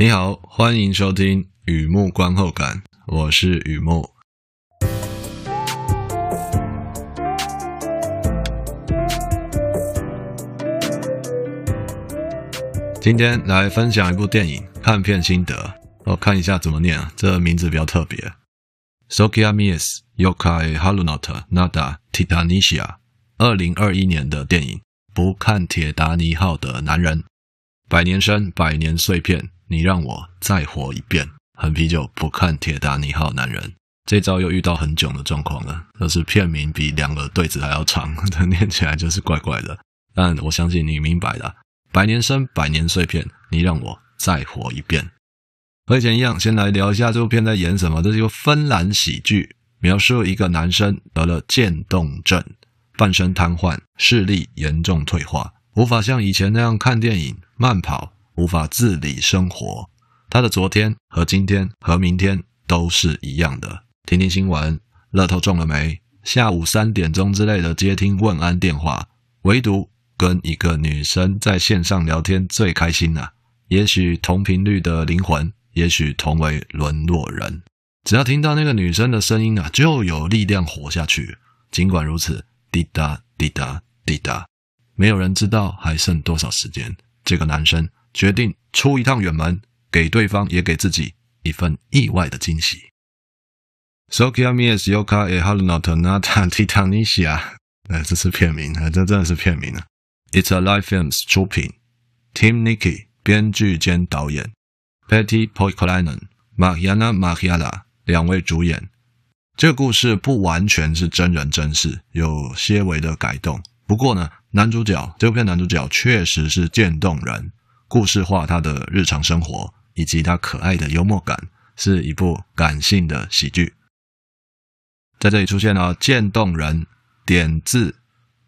你好，欢迎收听雨木观后感，我是雨木。今天来分享一部电影看片心得，我看一下怎么念啊，这名字比较特别。Sokia Mies Yokai halunnut Nada Titanicia，二零二一年的电影，不看铁达尼号的男人，百年生，百年碎片。你让我再活一遍，很啤酒不看铁达尼号男人，这招又遇到很囧的状况了，就是片名比两个对子还要长，这念起来就是怪怪的。但我相信你明白的，百年生，百年碎片，你让我再活一遍。和以前一样，先来聊一下这部片在演什么。这是一个芬兰喜剧，描述一个男生得了渐冻症，半身瘫痪，视力严重退化，无法像以前那样看电影、慢跑。无法自理生活，他的昨天和今天和明天都是一样的。听听新闻，乐透中了没？下午三点钟之类的接听问安电话，唯独跟一个女生在线上聊天最开心了啊。也许同频率的灵魂，也许同为沦落人，只要听到那个女生的声音啊，就有力量活下去。尽管如此，滴答滴答滴答，没有人知道还剩多少时间。这个男生。决定出一趟远门，给对方也给自己一份意外的惊喜。So kia mi es yo ka ei halunnut nähdä Titanicia，哎，这是片名，这真的是片名啊。It's a live films 出品，Tim Nicky 编剧兼导演，Petri Poikolainen、mariana Marjala 两位主演。这个故事不完全是真人真事，有些微的改动。不过呢，男主角这部片男主角确实是渐冻人。故事化他的日常生活，以及他可爱的幽默感，是一部感性的喜剧。在这里出现了渐冻人、点字、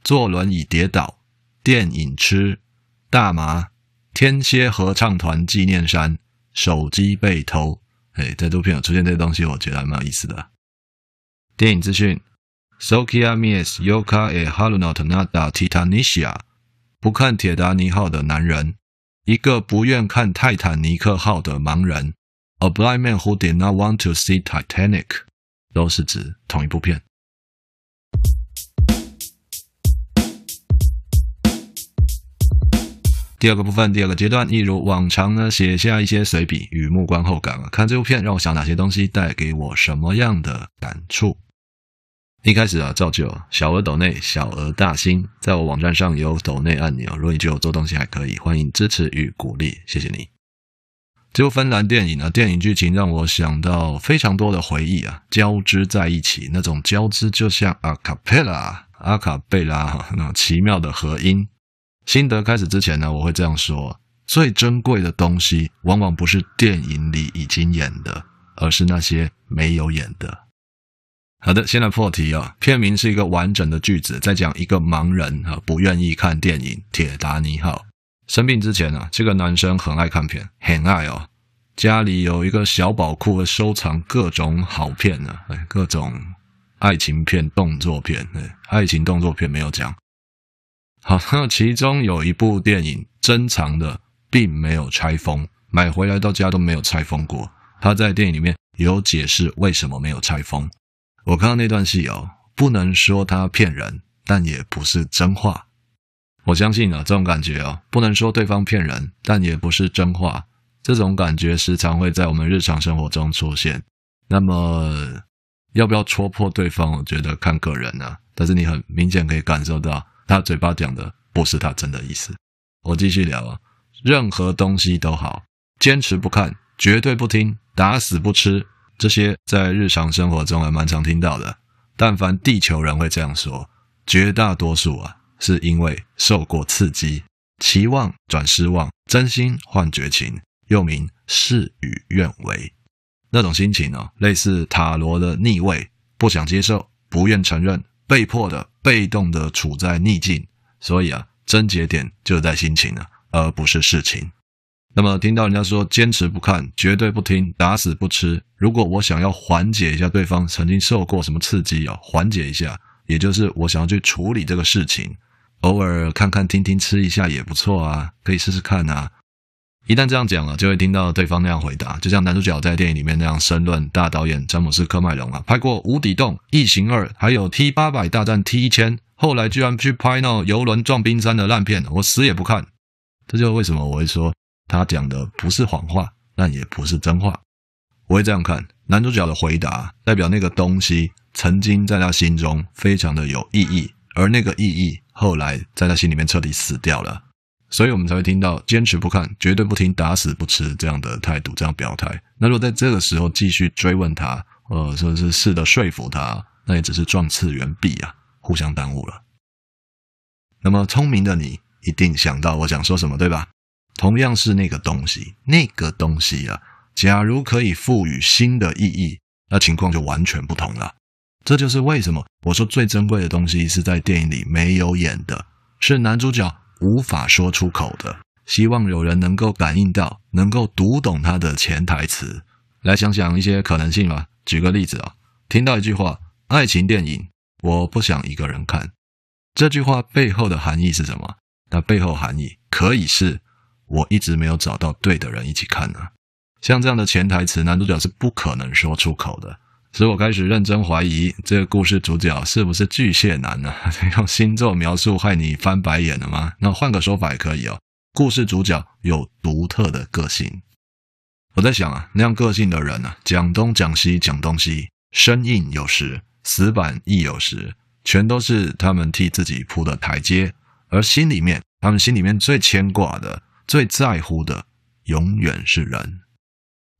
坐轮椅跌倒、电影吃、大麻、天蝎合唱团纪念衫、手机被偷。哎，这部片有出现这些东西，我觉得还蛮有意思的。电影资讯：Sokia Mies Yoka e halunnut nähdä Titanicia，不看铁达尼号的男人。一个不愿看泰坦尼克号的盲人，A blind man who did not want to see Titanic，都是指同一部片。第二个部分，第二个阶段，一如往常呢，写下一些随笔与目观后感。看这部片让我想哪些东西，带给我什么样的感触。一开始啊，照旧，小额抖内，小额大新，在我网站上有抖内按钮。如果你觉得我做东西还可以，欢迎支持与鼓励，谢谢你。这部芬兰电影呢，电影剧情让我想到非常多的回忆啊，交织在一起，那种交织就像阿卡贝拉，阿卡贝拉那种奇妙的合音。心得开始之前呢，我会这样说：最珍贵的东西，往往不是电影里已经演的，而是那些没有演的。好的，先来破题啊。片名是一个完整的句子，在讲一个盲人啊不愿意看电影《铁达尼号》。生病之前啊，这个男生很爱看片，很爱哦。家里有一个小宝库，收藏各种好片呢，哎，各种爱情片、动作片。哎，爱情动作片没有讲。好，那其中有一部电影珍藏的并没有拆封，买回来到家都没有拆封过。他在电影里面有解释为什么没有拆封。我看到那段戏哦，不能说他骗人，但也不是真话。我相信啊，这种感觉哦，不能说对方骗人，但也不是真话。这种感觉时常会在我们日常生活中出现。那么，要不要戳破对方？我觉得看个人啊。但是你很明显可以感受到，他嘴巴讲的不是他真的意思。我继续聊啊，任何东西都好，坚持不看，绝对不听，打死不吃。这些在日常生活中还蛮常听到的，但凡地球人会这样说，绝大多数啊是因为受过刺激，期望转失望，真心换绝情，又名事与愿违。那种心情哦，类似塔罗的逆位，不想接受，不愿承认，被迫的、被动的处在逆境。所以啊，症结点就在心情啊，而不是事情。那么听到人家说坚持不看，绝对不听，打死不吃。如果我想要缓解一下对方曾经受过什么刺激啊，缓解一下，也就是我想要去处理这个事情，偶尔看看听听吃一下也不错啊，可以试试看啊。一旦这样讲了，就会听到对方那样回答，就像男主角在电影里面那样申论大导演詹姆斯·科麦隆啊，拍过《无底洞》《异形二》，还有 T 八百大战 T 一千，后来居然去拍那游轮撞冰山的烂片，我死也不看。这就是为什么我会说他讲的不是谎话，但也不是真话。我会这样看，男主角的回答代表那个东西曾经在他心中非常的有意义，而那个意义后来在他心里面彻底死掉了。所以我们才会听到坚持不看、绝对不听、打死不吃这样的态度、这样表态。那如果在这个时候继续追问他，呃，说是试着说服他，那也只是撞次元壁啊，互相耽误了。那么聪明的你一定想到我想说什么，对吧？同样是那个东西，那个东西啊，假如可以赋予新的意义，那情况就完全不同了。这就是为什么我说最珍贵的东西是在电影里没有演的，是男主角。无法说出口的，希望有人能够感应到，能够读懂他的潜台词。来想想一些可能性吧。举个例子啊，听到一句话：“爱情电影，我不想一个人看。”这句话背后的含义是什么？那背后含义可以是我一直没有找到对的人一起看呢。像这样的潜台词，男主角是不可能说出口的。使我开始认真怀疑这个故事主角是不是巨蟹男呢？用星座描述害你翻白眼了吗？那换个说法也可以哦。故事主角有独特的个性。我在想啊，那样个性的人呢，讲东讲西讲东西，生硬有时，死板亦有时，全都是他们替自己铺的台阶。而心里面，他们心里面最牵挂的、最在乎的，永远是人。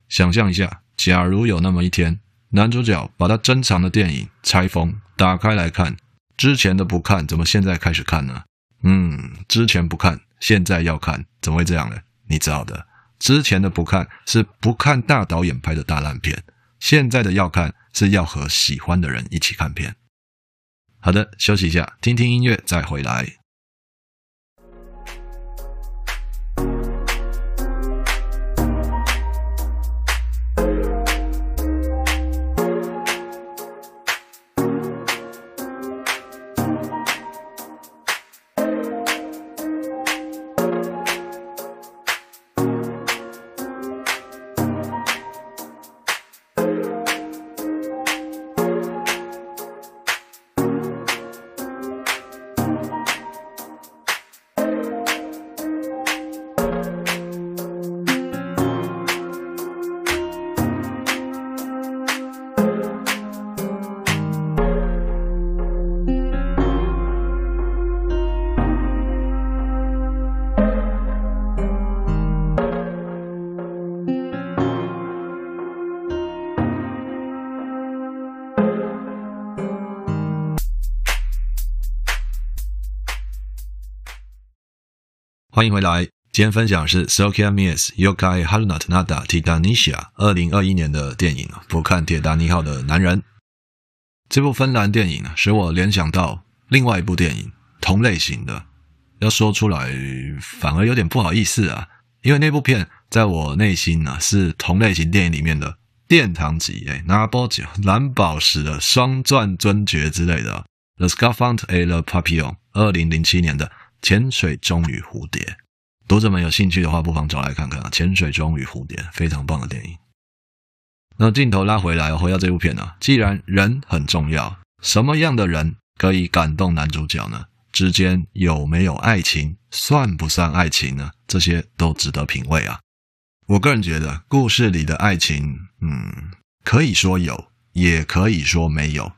想象一下，假如有那么一天。男主角把他珍藏的电影拆封，打开来看，之前的不看，怎么现在开始看呢？嗯，之前不看，现在要看，怎么会这样呢？你知道的，之前的不看是不看大导演拍的大烂片，现在的要看是要和喜欢的人一起看片。好的，休息一下，听听音乐再回来。欢迎回来，今天分享是 Soccer Mies Yokai Harunat Nada Titanisha 二零二一年的电影《不看铁达尼号的男人》。这部芬兰电影使我联想到另外一部电影，同类型的，要说出来反而有点不好意思啊，因为那部片在我内心呢是同类型电影里面的殿堂级，哎，拿波奖蓝宝石的双钻尊爵之类的，《The Scaphandre et le Papillon》二零零七年的。潜水钟与蝴蝶，读者们有兴趣的话，不妨找来看看啊！潜水钟与蝴蝶，非常棒的电影。那镜头拉回来，回到这部片呢，既然人很重要，什么样的人可以感动男主角呢？之间有没有爱情？算不算爱情呢？这些都值得品味啊！我个人觉得，故事里的爱情，嗯，可以说有，也可以说没有。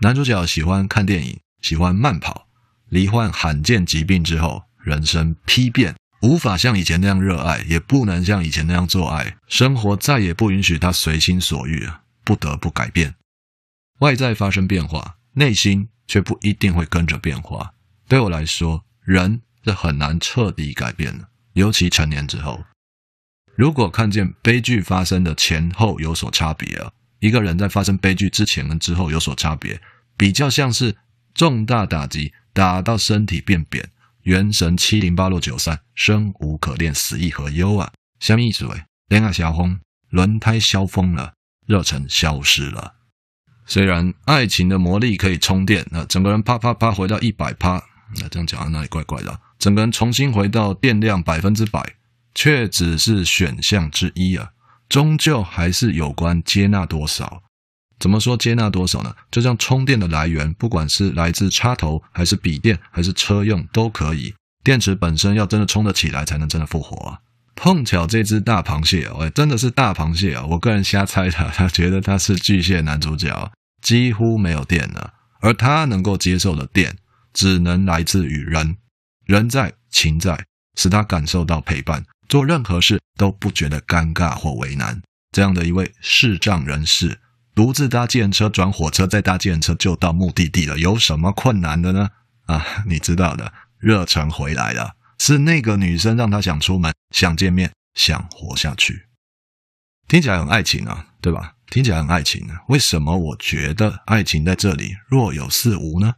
男主角喜欢看电影，喜欢慢跑。罹患罕见疾病之后，人生丕变，无法像以前那样热爱，也不能像以前那样做爱，生活再也不允许他随心所欲，不得不改变。外在发生变化，内心却不一定会跟着变化。对我来说，人是很难彻底改变的，尤其成年之后。如果看见悲剧发生的前后有所差别啊，一个人在发生悲剧之前跟之后有所差别，比较像是重大打击。打到身体变扁，元神七零八落九散，生无可恋，死亦何忧啊！什么意思？喂，恋爱消风，轮胎消风了，热忱消失了。虽然爱情的魔力可以充电，那整个人啪啪啪回到一百趴，那这样讲那里怪怪的？整个人重新回到电量百分之百，却只是选项之一啊，终究还是有关接纳多少。怎么说接纳多少呢？就像充电的来源，不管是来自插头，还是笔电，还是车用，都可以。电池本身要真的充得起来，才能真的复活啊。碰巧这只大螃蟹，哎，真的是大螃蟹啊！我个人瞎猜他，他觉得他是巨蟹男主角，几乎没有电了，而他能够接受的电，只能来自于人，人在情在，使他感受到陪伴，做任何事都不觉得尴尬或为难。这样的一位视障人士，独自搭计程车转火车，再搭计程车就到目的地了，有什么困难的呢？啊，你知道的，热忱回来了。是那个女生让他想出门，想见面，想活下去，听起来很爱情啊，对吧？听起来很爱情啊。为什么我觉得爱情在这里若有似无呢？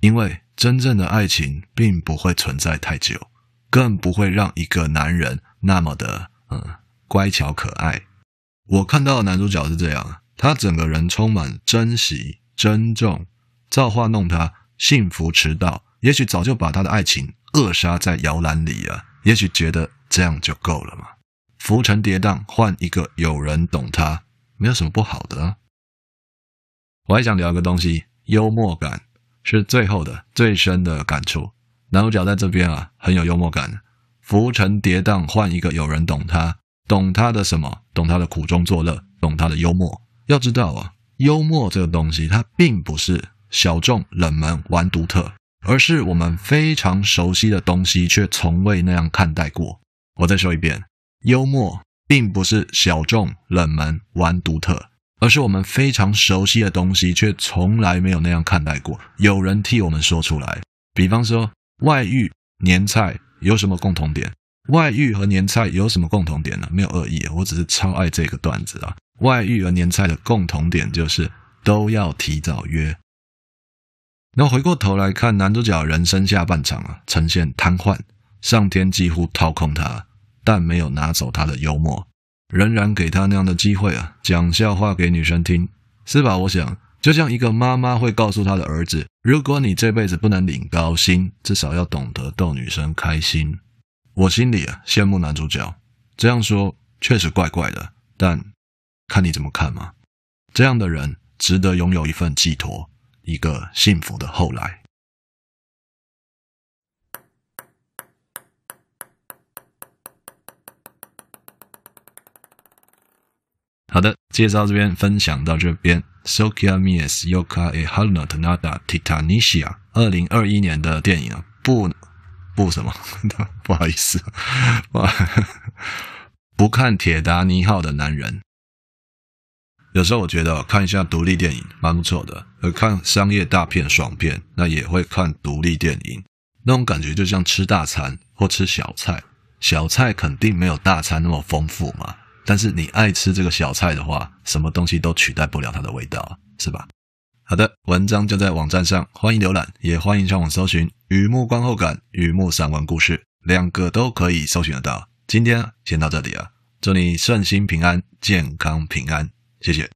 因为真正的爱情并不会存在太久，更不会让一个男人那么的嗯乖巧可爱。我看到的男主角是这样，他整个人充满珍惜、珍重，造化弄他，幸福迟到，也许早就把他的爱情。扼杀在摇篮里啊！也许觉得这样就够了嘛。浮沉跌宕，换一个有人懂他，没有什么不好的啊。我还想聊一个东西，幽默感是最后的、最深的感触。男主角在这边啊，很有幽默感。浮沉跌宕，换一个有人懂他，懂他的什么？懂他的苦中作乐，懂他的幽默。要知道啊，幽默这个东西，它并不是小众、冷门、玩独特。而是我们非常熟悉的东西，却从未那样看待过。我再说一遍，幽默并不是小众、冷门、玩独特，而是我们非常熟悉的东西，却从来没有那样看待过。有人替我们说出来。比方说，外遇、年菜有什么共同点？外遇和年菜有什么共同点呢？没有恶意，我只是超爱这个段子啊。外遇和年菜的共同点就是都要提早约。然后回过头来看男主角人生下半场啊，呈现瘫痪，上天几乎掏空他，但没有拿走他的幽默，仍然给他那样的机会啊，讲笑话给女生听，是吧？我想，就像一个妈妈会告诉他的儿子，如果你这辈子不能领高薪，至少要懂得逗女生开心。我心里啊羡慕男主角，这样说确实怪怪的，但看你怎么看嘛。这样的人值得拥有一份寄托。一个幸福的后来。好的，介绍这边分享到这边。Sokia Mies Yoka e Halunat Nada Titanisha，二零二一年的电影啊，不不什么，不好意思，不看铁达尼号的男人。有时候我觉得看一下独立电影蛮不错的，而看商业大片爽片，那也会看独立电影，那种感觉就像吃大餐或吃小菜，小菜肯定没有大餐那么丰富嘛，但是你爱吃这个小菜的话，什么东西都取代不了它的味道，是吧？好的，文章就在网站上，欢迎浏览，也欢迎上网搜寻“雨幕观后感”“雨幕散文故事”，两个都可以搜寻得到。今天先到这里啊，祝你顺心平安，健康平安。谢谢。